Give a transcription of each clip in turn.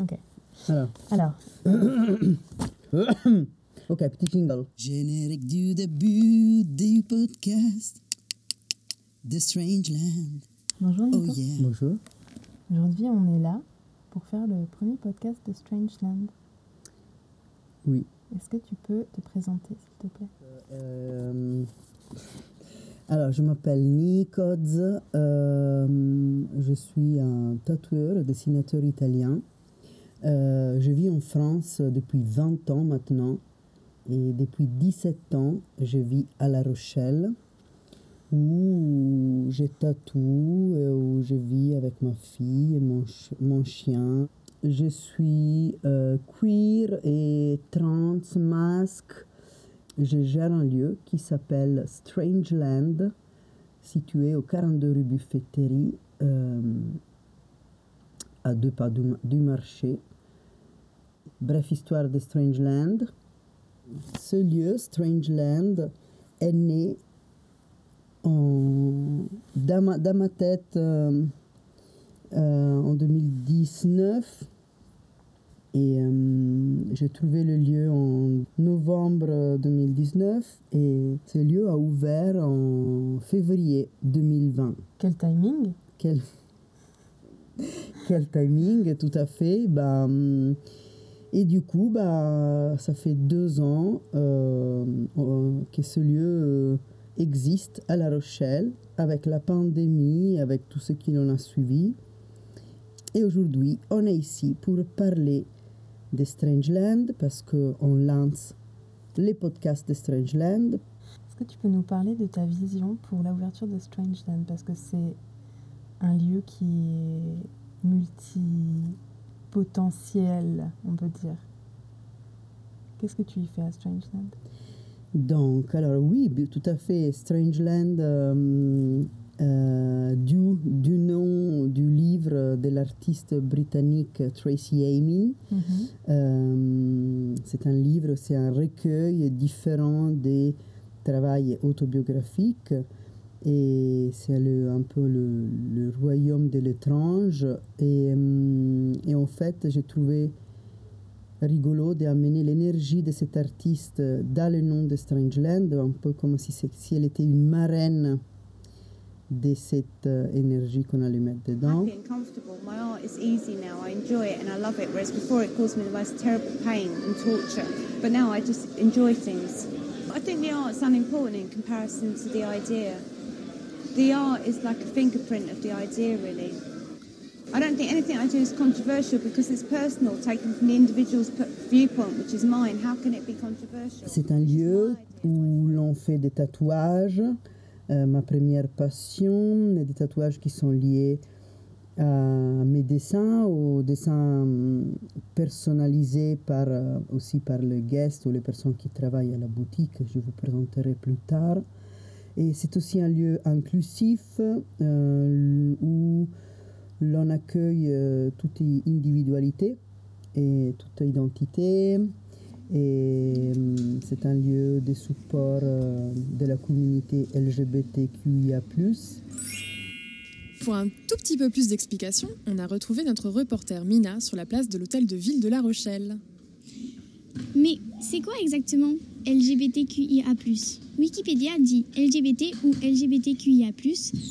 Ok. Alors. Alors, ok, petit jingle. Générique du début du podcast The Strange Land. bonjour Oh Nico. yeah. Bonjour. Aujourd'hui, on est là pour faire le premier podcast de Strangeland. Oui. Est-ce que tu peux te présenter, s'il te plaît? Euh, alors, je m'appelle Nicoz. euh, je suis un tatoueur, dessinateur italien. Euh, je vis en France depuis 20 ans maintenant. Et depuis 17 ans, je vis à La Rochelle, où je tatoue, où je vis avec ma fille et mon, ch- mon chien. Je suis euh, queer et trans, masque. Je gère un lieu qui s'appelle Strangeland, situé au 42 rue Buffetterie, euh, à deux pas du, du marché. Bref histoire de Strangeland. Ce lieu, Strangeland, est né en, dans, ma, dans ma tête euh, euh, en 2019. Et euh, j'ai trouvé le lieu en novembre 2019 et ce lieu a ouvert en février 2020. Quel timing? Quel, quel timing, tout à fait. Bah, hum, et du coup, bah, ça fait deux ans euh, euh, que ce lieu euh, existe à La Rochelle, avec la pandémie, avec tout ce qui en a suivi. Et aujourd'hui, on est ici pour parler de Strangeland, parce qu'on lance les podcasts de Strangeland, Est-ce que tu peux nous parler de ta vision pour l'ouverture de Strangeland? Parce que c'est un lieu qui est multipotentiel, on peut dire. Qu'est-ce que tu y fais à Strangeland? Donc, alors oui, tout à fait. Strangeland, euh, euh, du, du nom du livre de l'artiste britannique Tracy Emin. Euh, c'est un livre, c'est un recueil différent des travaux autobiographiques. Et c'est le- un peu le, le royaume de l'étrange. Et, euh, et en fait, j'ai trouvé rigolo d'amener l'énergie de cet artiste dans le nom de Strangeland, un peu comme si, si elle était une marraine de cette euh, énergie qu'on allait mettre dedans. I think the art's unimportant in comparison to the idea. The art is like a fingerprint of the idea, really. I don't think anything I do is controversial because it's personal, taken from the individual's viewpoint, which is mine. How can it be controversial? C'est un lieu où l'on fait des tatouages. Euh, ma première passion, des tatouages qui sont liés à mes dessins, aux dessins hum, personnalisés par, euh, aussi par le guest ou les personnes qui travaillent à la boutique, que je vous présenterai plus tard. Et c'est aussi un lieu inclusif euh, où l'on accueille euh, toute individualité et toute identité. Et hum, c'est un lieu de support euh, de la communauté LGBTQIA. Pour un tout petit peu plus d'explications, on a retrouvé notre reporter Mina sur la place de l'hôtel de ville de La Rochelle. Mais c'est quoi exactement? LGBTQIA Wikipédia dit LGBT ou LGBTQIA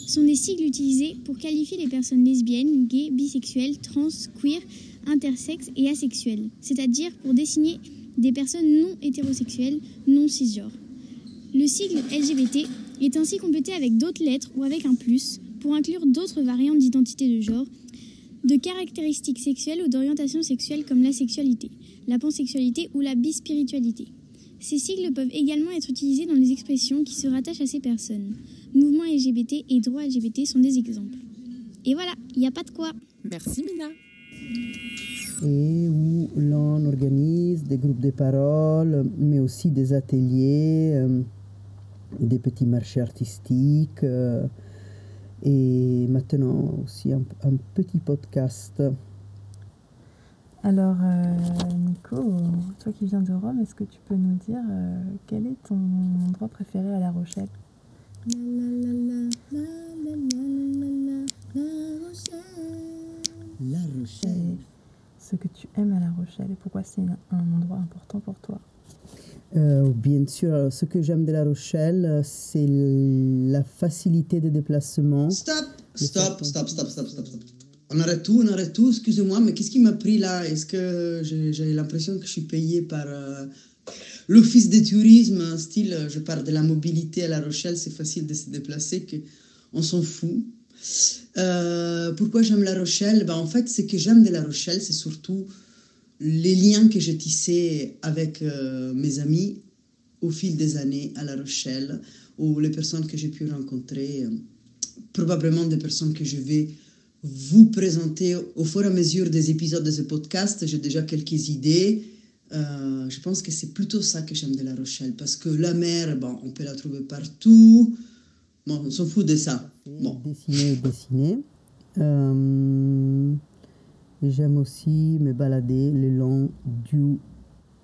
sont des sigles utilisés pour qualifier les personnes lesbiennes, gays, bisexuelles, trans, queer, intersexes et asexuelles, c'est-à-dire pour désigner des personnes non hétérosexuelles, non cisgenres. Le sigle LGBT est ainsi complété avec d'autres lettres ou avec un plus pour inclure d'autres variantes d'identité de genre, de caractéristiques sexuelles ou d'orientation sexuelle comme la sexualité, la pansexualité ou la bispiritualité. Ces sigles peuvent également être utilisés dans les expressions qui se rattachent à ces personnes. Mouvement LGBT et droit LGBT sont des exemples. Et voilà, il n'y a pas de quoi. Merci Mina. Et où l'on organise des groupes de parole, mais aussi des ateliers, euh, des petits marchés artistiques. euh, et maintenant aussi un, un petit podcast. Alors, euh, Nico, toi qui viens de Rome, est-ce que tu peux nous dire euh, quel est ton endroit préféré à La Rochelle? La Rochelle. Et ce que tu aimes à La Rochelle et pourquoi c'est un, endroit important pour toi? Euh, bien sûr, alors, ce que j'aime de La Rochelle, c'est la facilité de déplacement. Stop, stop, stop, stop, stop, stop. On arrête tout, on arrête tout. Excusez-moi, mais qu'est-ce qui m'a pris là? Est-ce que j'ai l'impression que je suis payé par euh, l'office de tourisme Style, euh, je parle de la mobilité à La Rochelle, c'est facile de se déplacer, que on s'en fout. Euh, pourquoi j'aime La Rochelle? Ben, En fait, ce que j'aime de La Rochelle, c'est surtout les liens que j'ai tissés avec mes amis au fil des années à La Rochelle, ou les personnes que j'ai pu rencontrer, probablement des personnes que je vais vous présenter au fur et à mesure des épisodes de ce podcast. J'ai déjà quelques idées. Euh, je pense que c'est plutôt ça que j'aime de La Rochelle, parce que la mer, bon, on peut la trouver partout. Bon, on s'en fout de ça. Bon. Dessiner et dessiner. Euh, et J'aime aussi me balader le long, du,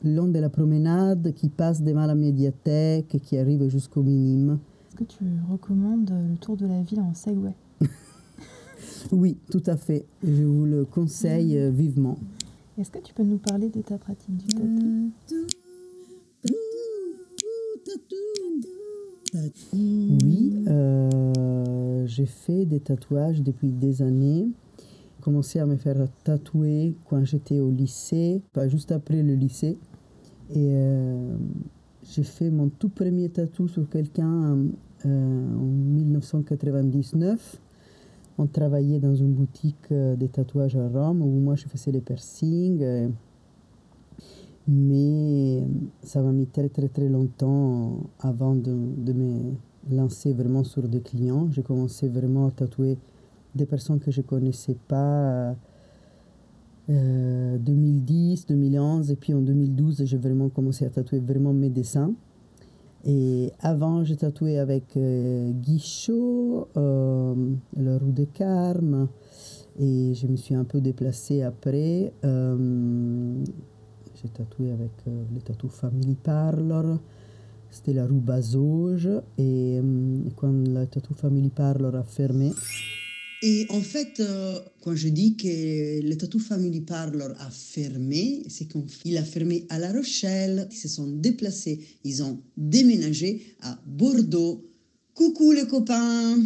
le long de la promenade qui passe devant la médiathèque et qui arrive jusqu'au minime. Est-ce que tu recommandes le tour de la ville en Segway? Oui, tout à fait. Je vous le conseille euh, vivement. Est-ce que tu peux nous parler de ta pratique du tatou Oui, euh, j'ai fait des tatouages depuis des années. J'ai commencé à me faire tatouer quand j'étais au lycée, pas juste après le lycée. Et euh, j'ai fait mon tout premier tatou sur quelqu'un euh, en 1999. On travaillait dans une boutique euh, de tatouages à Rome où moi je faisais les piercings. euh, mais ça m'a mis très très très longtemps avant de, de me lancer vraiment sur des clients. J'ai commencé vraiment à tatouer des personnes que je ne connaissais pas. euh, 2010, 2011 et puis en 2012 j'ai vraiment commencé à tatouer vraiment mes dessins. Et avant j'ai tatoué avec euh, Guichot, euh, la rue de Carme et je me suis un peu déplacée après. euh, j'ai tatoué avec euh, le tatou Family Parlor. C'était la rue Bazoge. Et quand le tatou Family Parlor a fermé, Et en fait, euh, quand je dis que le Tattoo Family Parlor a fermé, c'est qu'il a fermé à La Rochelle. Ils se sont déplacés, ils ont déménagé à Bordeaux. Coucou les copains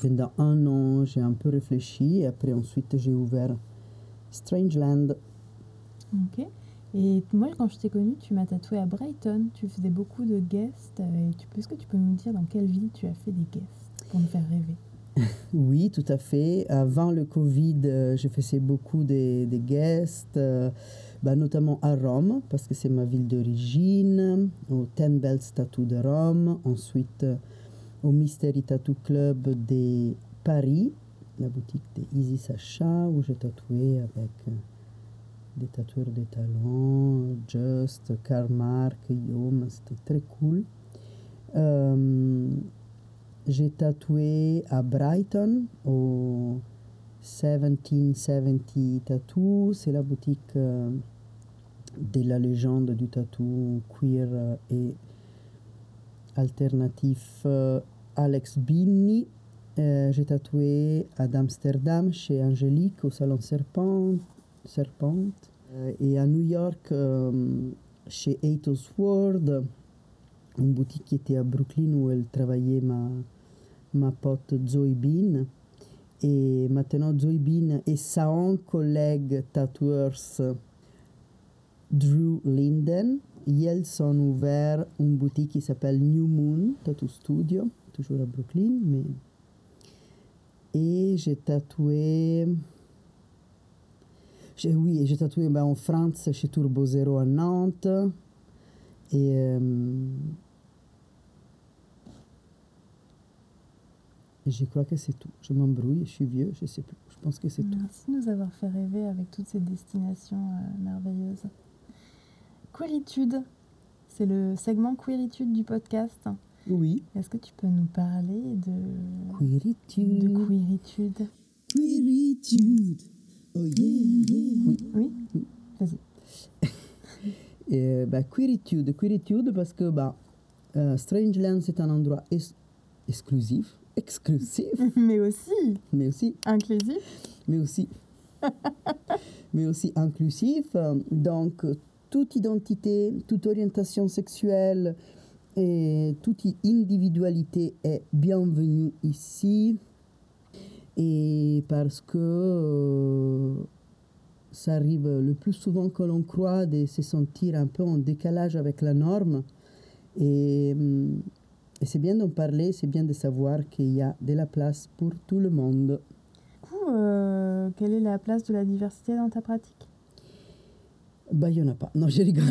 pendant un an, j'ai un peu réfléchi. Et après, ensuite, j'ai ouvert Strangeland. Ok. Et moi, quand je t'ai connue, tu m'as tatoué à Brighton. Tu faisais beaucoup de guests. euh, est-ce que tu peux nous dire dans quelle ville tu as fait des guests? Pour nous faire rêver Oui, tout à fait. Avant le Covid, euh, je faisais beaucoup de, de guests, euh, bah, notamment à Rome, parce que c'est ma ville d'origine, au Ten Bells Tattoo de Rome, ensuite euh, au Mystery Tattoo Club de Paris, la boutique de Easy Sacha, où j'ai tatoué avec euh, des tatoueurs de talent, Just, Karl Mark, Guillaume, c'était très cool. J'ai tatoué à Brighton au 1770 Tattoo. C'est la boutique euh, de la légende du tatou queer euh, et alternatif euh, Alex Binny. Euh, j'ai tatoué à Amsterdam chez Angélique au salon Serpent, Serpente. Euh, et à New York chez Ethos World, une boutique qui était à Brooklyn où elle travaillait ma, ma pote Zoe Bean. Et maintenant, Zoe Bean et son collègue tatoueur Drew Linden, ils ont ouvert une boutique qui s'appelle New Moon Tattoo Studio, toujours à Brooklyn. Mais... Et j'ai tatoué. Oui, j'ai tatoué ben, en France chez Turbo Zero à Nantes. Et. euh, et je crois que c'est tout. Je m'embrouille, je suis vieux, je sais plus. Je pense que c'est tout. Merci de nous avoir fait rêver avec toutes ces destinations euh, merveilleuses. Queeritude, c'est le segment Queeritude du podcast. Oui. Est-ce que tu peux nous parler de, Queeritude. de queeritude? Queeritude. Oh yeah, yeah. Oui Vas-y. Et, bah, queeritude, queeritude parce que bah, euh, Strangeland c'est un endroit ex- exclusif, exclusif, Mais aussi mais aussi, inclusif. mais aussi mais aussi inclusif. Donc, toute identité, toute orientation sexuelle et toute individualité est bienvenue ici. Et parce que euh, ça arrive le plus souvent que l'on croit de se sentir un peu en décalage avec la norme. Et, hum, et c'est bien d'en parler, c'est bien de savoir qu'il y a de la place pour tout le monde. Du coup, euh, quelle est la place de la diversité dans ta pratique? Bah, il n'y en a pas. Non, je rigole.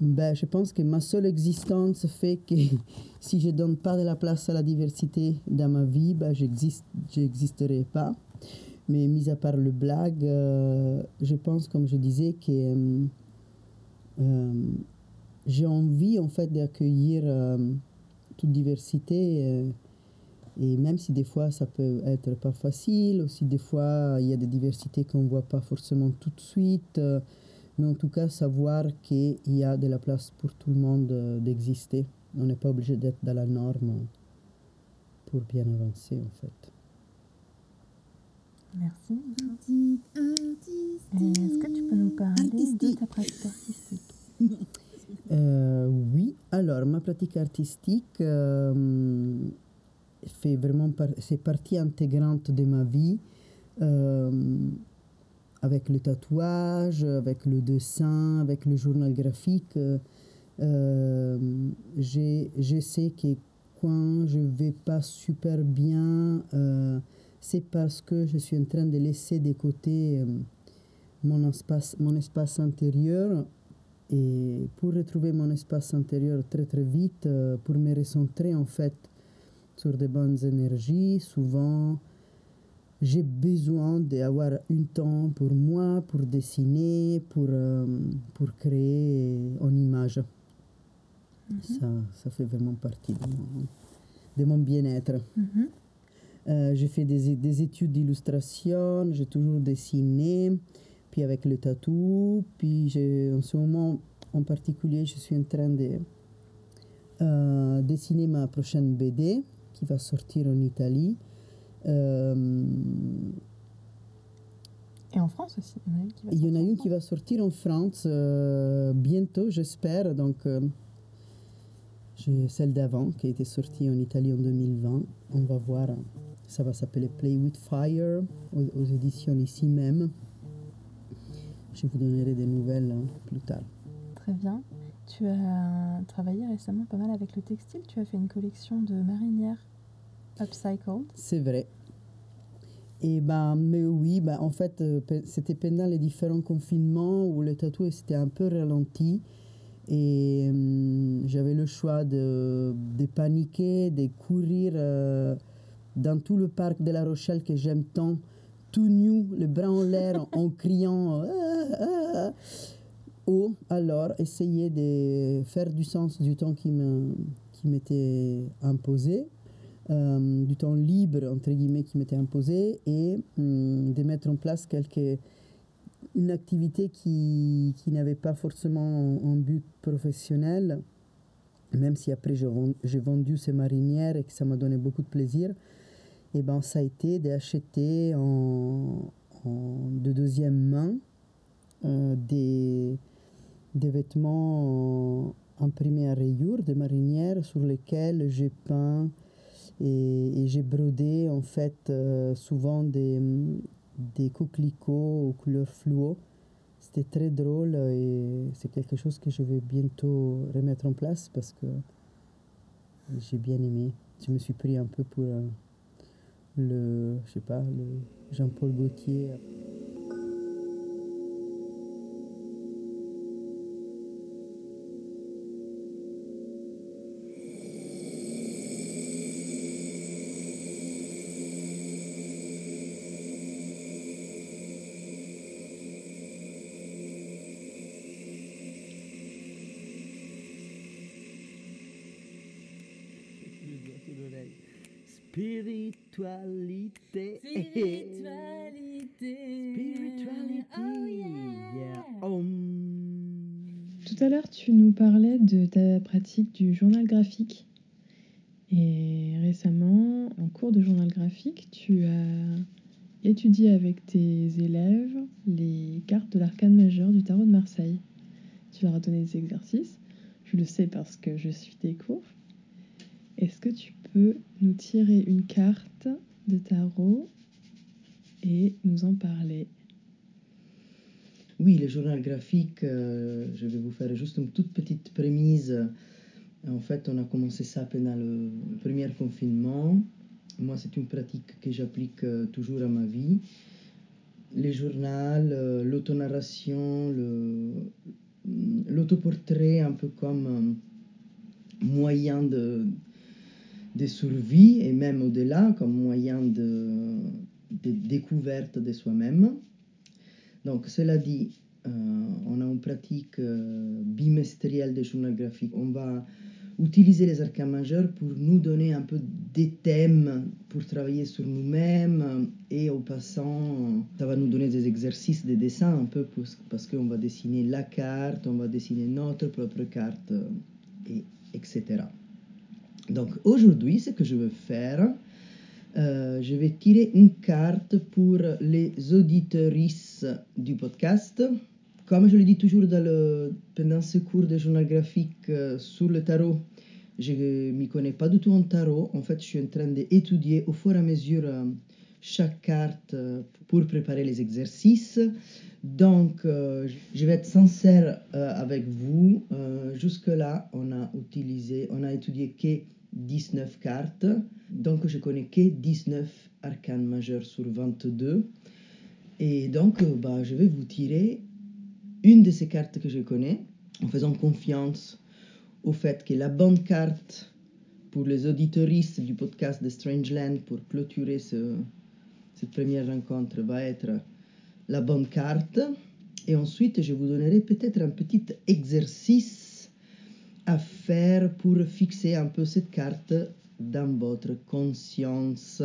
ben, je pense que ma seule existence fait que si je ne donne pas de la place à la diversité dans ma vie, ben, je n'existerai pas. Mais mis à part le blague, euh, je pense, comme je disais, que euh, j'ai envie en fait d'accueillir toute diversité. et même si des fois ça peut être pas facile, aussi des fois il y a des diversités qu'on ne voit pas forcément tout de suite, mais en tout cas savoir qu'il y a de la place pour tout le monde d'exister. On n'est pas obligé d'être dans la norme pour bien avancer en fait. Merci. Est-ce que tu peux nous parler de ta pratique artistique? euh, alors ma pratique artistique euh, fait vraiment partie intégrante de ma vie. Euh, avec le tatouage, avec le dessin, avec le journal graphique. je sais que quand je vais pas super bien, c'est parce que je suis en train de laisser de côté euh, mon, espace, mon espace intérieur. Et pour retrouver mon espace intérieur très très vite, euh, pour me recentrer en fait sur des bonnes énergies, souvent j'ai besoin d'avoir un temps pour moi, pour dessiner, pour, euh, pour créer une image. Mhm. ça, ça fait vraiment partie de mon, de mon bien-être. Mhm. Euh, j'ai fait des, des études d'illustration, j'ai toujours dessiné, puis avec le tatou, puis en ce moment en particulier, je suis en train de euh, dessiner ma prochaine BD qui va sortir en Italie. Euh, et en France aussi, il y en a une qui va sortir en France bientôt, j'espère. Donc, celle d'avant qui a été sortie en Italie en 2020. On va voir ça va s'appeler Play with Fire aux, éditions ici même. Je vous donnerai des nouvelles hein, plus tard. Très bien. Tu as travaillé récemment pas mal avec le textile. Tu as fait une collection de marinières upcycled. C'est vrai. Et ben, mais oui, ben, en fait, euh, c'était pendant les différents confinements où le tatou s'était un peu ralenti. Et hum, j'avais le choix de, de, paniquer, de courir. Euh, dans tout le parc de La Rochelle que j'aime tant, tout nu, les bras en l'air, en, criant. Ah, ou alors essayer de faire du sens du temps qui m'était imposé, du temps libre, entre guillemets, qui m'était imposé, et hum, de mettre en place quelque, une activité qui, qui n'avait pas forcément un, but professionnel, même si après j'ai vendu ces marinières et que ça m'a donné beaucoup de plaisir et ben, ça a été d'acheter en, de deuxième main euh, des, des vêtements imprimés à rayures, des marinières sur lesquelles j'ai peint et, j'ai brodé en fait euh, souvent des, des coquelicots aux couleurs fluo. C'était très drôle et c'est quelque chose que je vais bientôt remettre en place parce que j'ai bien aimé. Je me suis pris un peu pour le, je sais pas, le Jean-Paul Gaultier. Spiritualité. Spiritualité. Spiritualité. Oh yeah. Tout à l'heure, tu nous parlais de ta pratique du journal graphique. Et récemment, en cours de journal graphique, tu as étudié avec tes élèves les cartes de l'arcane majeur du tarot de Marseille. Tu leur as donné des exercices. Je le sais parce que je suis tes cours. Est-ce que tu peux nous tirer une carte de tarot et nous en parler? Oui, le journal graphique, euh, je vais vous faire juste une toute petite prémisse. En fait, on a commencé ça pendant le premier confinement. Moi, c'est une pratique que j'applique euh, toujours à ma vie. Les journaux, euh, l'autonarration, l'autoportrait, un peu comme moyen de, de survie et même au-delà, comme moyen de, découverte de soi-même. Donc, cela dit, euh, on a une pratique euh, bimestrielle de journal graphique. On va utiliser les arcanes majeurs pour nous donner un peu des thèmes pour travailler sur nous-mêmes et au passant, ça va nous donner des exercices de dessin un peu parce qu'on va dessiner la carte, on va dessiner notre propre carte, et, etc. Donc aujourd'hui, ce que je veux faire, euh, je vais tirer une carte pour les auditeuristes du podcast. Comme je le dis toujours pendant ce cours de journal graphique euh, sur le tarot, je ne m'y connais pas du tout en tarot. En fait, je suis en train d'étudier au fur et à mesure euh, chaque carte pour préparer les exercices. Donc, euh, je vais être sincère euh, avec vous. Euh, Jusque-là, on a utilisé, on a étudié que 19 cartes. Donc, je connais que 19 arcanes majeurs sur 22. Et donc, bah, je vais vous tirer une de ces cartes que je connais en faisant confiance au fait que la bonne carte pour les auditeuristes du podcast de Strangeland pour clôturer ce- cette première rencontre va être la bonne carte. Et ensuite, je vous donnerai peut-être un petit exercice à faire pour fixer un peu cette carte dans votre conscience.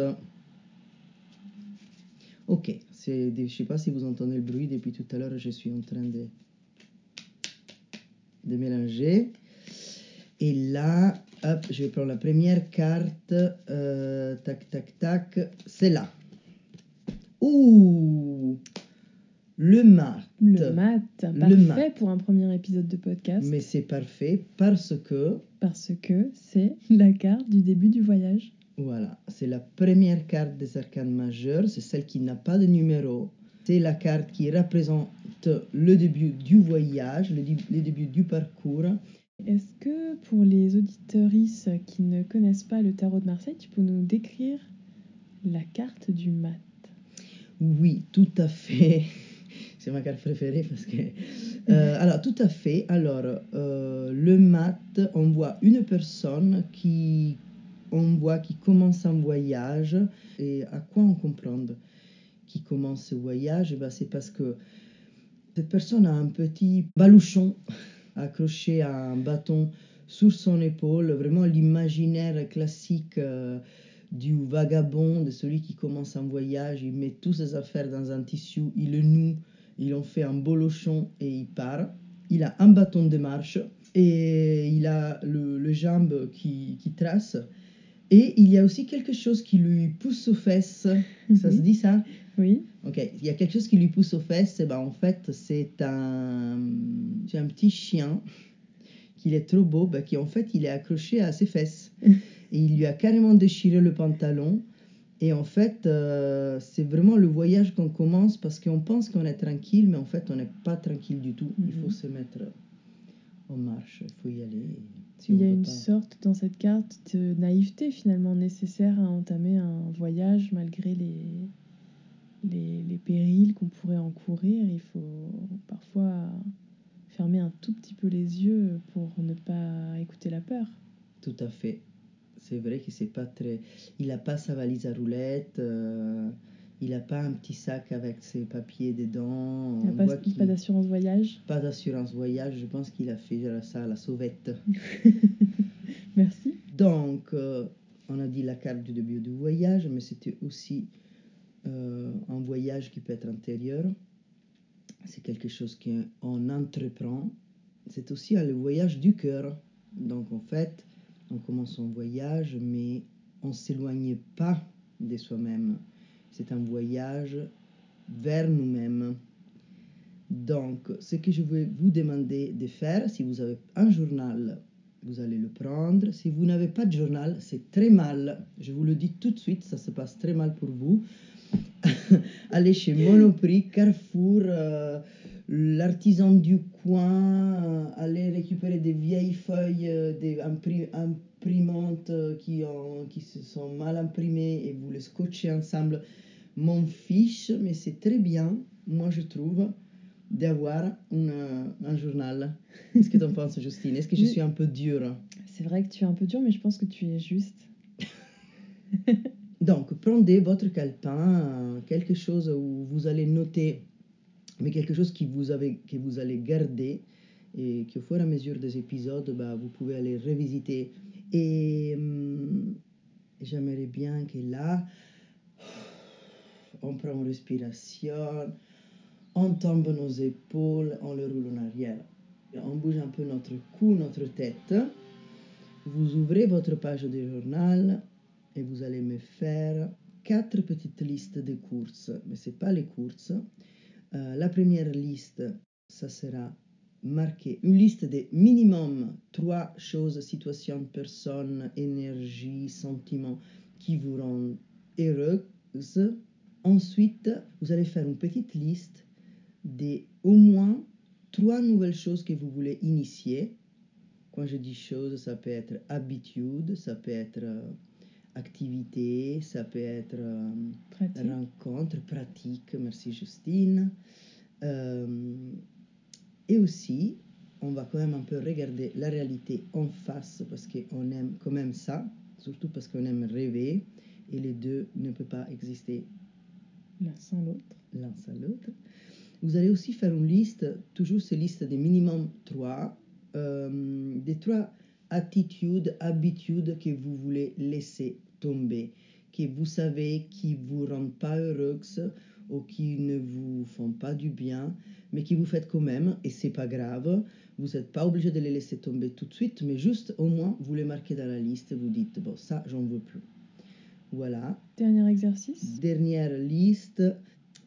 Ok, je ne sais pas si vous entendez le bruit, depuis tout à l'heure je suis en train de, de mélanger. Et là, hop, je vais prendre la première carte. euh, tac, tac, tac. C'est là. Ouh Le mat. Le mat, Le parfait mat. pour un premier épisode de podcast. Mais c'est parfait parce que, Parce que c'est la carte du début du voyage. voilà, c'est la première carte des arcanes majeures. C'est celle qui n'a pas de numéro. C'est la carte qui représente le début du voyage, le, le début du parcours. Est-ce que pour les auditeuristes qui ne connaissent pas le tarot de Marseille, tu peux nous décrire la carte du mat? Oui, tout à fait. C'est ma carte préférée parce que... Euh, alors, tout à fait. Alors, euh, le mat, on voit une personne qui... On voit qui commence un voyage. Et à quoi on comprend qui commence ce voyage? Eh ben, C'est parce que cette personne a un petit baluchon accroché à un bâton sur son épaule, vraiment l'imaginaire classique euh, du vagabond, de celui qui commence un voyage, il met toutes ses affaires dans un tissu, il le noue, il en fait un bolochon et il part. Il a un bâton de marche et il a le, le jambe qui, qui trace. Et il y a aussi quelque chose qui lui pousse aux fesses. Ça se Mhm. dit ça? Oui. Ok, il y a quelque chose qui lui pousse aux fesses. Et ben, en fait, c'est un, c'est un petit chien qu'il est trop beau, ben, qui en fait, il est accroché à ses fesses. Et il lui a carrément déchiré le pantalon. Et en fait, euh, c'est vraiment le voyage qu'on commence parce qu'on pense qu'on est tranquille, mais en fait, on n'est pas tranquille du tout. Il faut Mhm. se mettre en marche, il faut y aller. Si Il y a une pas- sorte dans cette carte de naïveté finalement nécessaire à entamer un voyage malgré les, les, les périls qu'on pourrait encourir. Il faut parfois fermer un tout petit peu les yeux pour ne pas écouter la peur. Tout à fait. C'est vrai que c'est pas très. Il n'a pas sa valise à roulettes. euh, il n'a pas un petit sac avec ses papiers dedans. Il n'y a on pas, d'assurance voyage? pas d'assurance voyage. Je pense qu'il a fait ça à la sauvette. Merci. Donc, euh, on a dit la carte du début du voyage, mais c'était aussi euh, un voyage qui peut être intérieur. C'est quelque chose qu'on entreprend. C'est aussi le voyage du cœur. Donc, en fait, on commence son voyage, mais on ne s'éloigne pas de soi-même. c'est un voyage vers nous-mêmes. Donc, ce que je vais vous demander de faire, si vous avez un journal, vous allez le prendre. Si vous n'avez pas de journal, c'est très mal. Je vous le dis tout de suite, ça se passe très mal pour vous. allez chez Monoprix, Carrefour, euh, l'artisan du coin, euh, allez récupérer des vieilles feuilles, euh, des imprimantes qui, ont, qui se sont mal imprimées et vous les scotchez ensemble. M'en fiche, mais c'est très bien, moi je trouve d'avoir un journal. Est-ce que tu en penses, Justine? Est-ce que je suis un peu dure? C'est vrai que tu es un peu dure, mais je pense que tu es juste. Donc, prenez votre calepin, quelque chose où vous allez noter, mais quelque chose que vous, avez, que vous allez garder et qu'au fur et à mesure des épisodes, bah, vous pouvez aller revisiter. Et hum, j'aimerais bien que là, on prend une respiration on tombe nos épaules, on le roule en arrière. On bouge un peu notre cou, notre tête. Vous ouvrez votre page de journal et vous allez me faire quatre petites listes de courses. Mais ce n'est pas les courses. Euh, la première liste, ça sera marqué une liste de minimum trois choses, situations, personnes, énergie, sentiments qui vous rendent heureuse. Ensuite, vous allez faire une petite liste des au moins trois nouvelles choses que vous voulez initier. Quand je dis choses, ça peut être habitude, ça peut être euh, activité, ça peut être euh, rencontre, pratique. Merci Justine. Euh, et aussi, on va quand même un peu regarder la réalité en face parce qu'on aime quand même ça, surtout parce qu'on aime rêver et les deux ne peuvent pas exister l'un sans l'autre. L'un sans l'autre. Vous allez aussi faire une liste, toujours ces listes des minimum trois, euh, des trois attitudes, habitudes que vous voulez laisser tomber, que vous savez qui vous rendent pas heureuse ou qui ne vous font pas du bien, mais qui vous faites quand même, et c'est pas grave. Vous n'êtes pas obligé de les laisser tomber tout de suite, mais juste au moins vous les marquez dans la liste et vous dites bon ça j'en veux plus. Voilà. Dernier exercice. Dernière liste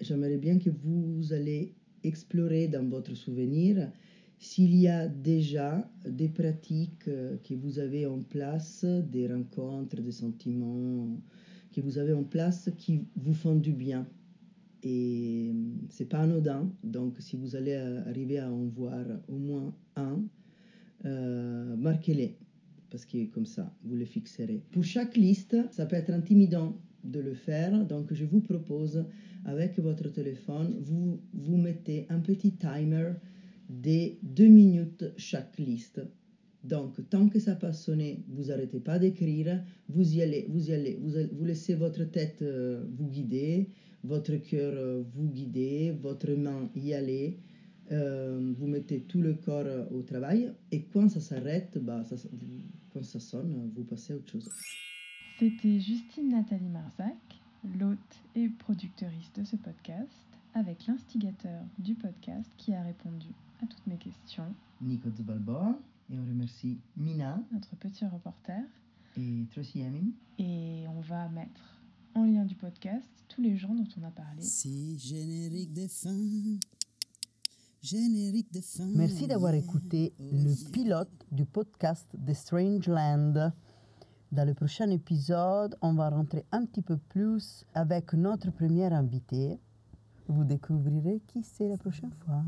j'aimerais bien que vous allez explorer dans votre souvenir s'il y a déjà des pratiques euh, que vous avez en place, des rencontres, des sentiments que vous avez en place qui vous font du bien. Et euh, c'est pas anodin, donc si vous allez arriver à en voir au moins un, euh, marquez-les, parce que comme ça, vous les fixerez. Pour chaque liste, ça peut être intimidant de le faire, donc je vous propose avec votre téléphone, vous, vous mettez un petit timer de deux minutes chaque liste. Donc, tant que ça passe sonner, vous n'arrêtez pas d'écrire, vous y allez, vous y allez, vous, vous laissez votre tête euh, vous guider, votre cœur euh, vous guider, votre main y aller, euh, vous mettez tout le corps au travail, et quand ça s'arrête, bah, ça, quand ça sonne, vous passez à autre chose. C'était Justine Nathalie Marzac l'hôte et productrice de ce podcast, avec l'instigateur du podcast qui a répondu à toutes mes questions. Nico Balboa. Et on remercie Mina, notre petit reporter. Et Tracy Amin. Et on va mettre en lien du podcast tous les gens dont on a parlé. C'est générique de fin. Générique de fin. Merci d'avoir écouté le pilote du podcast The Strange Land. Dans le prochain épisode, on va rentrer un petit peu plus avec notre première invité. Vous découvrirez qui c'est la prochaine fois.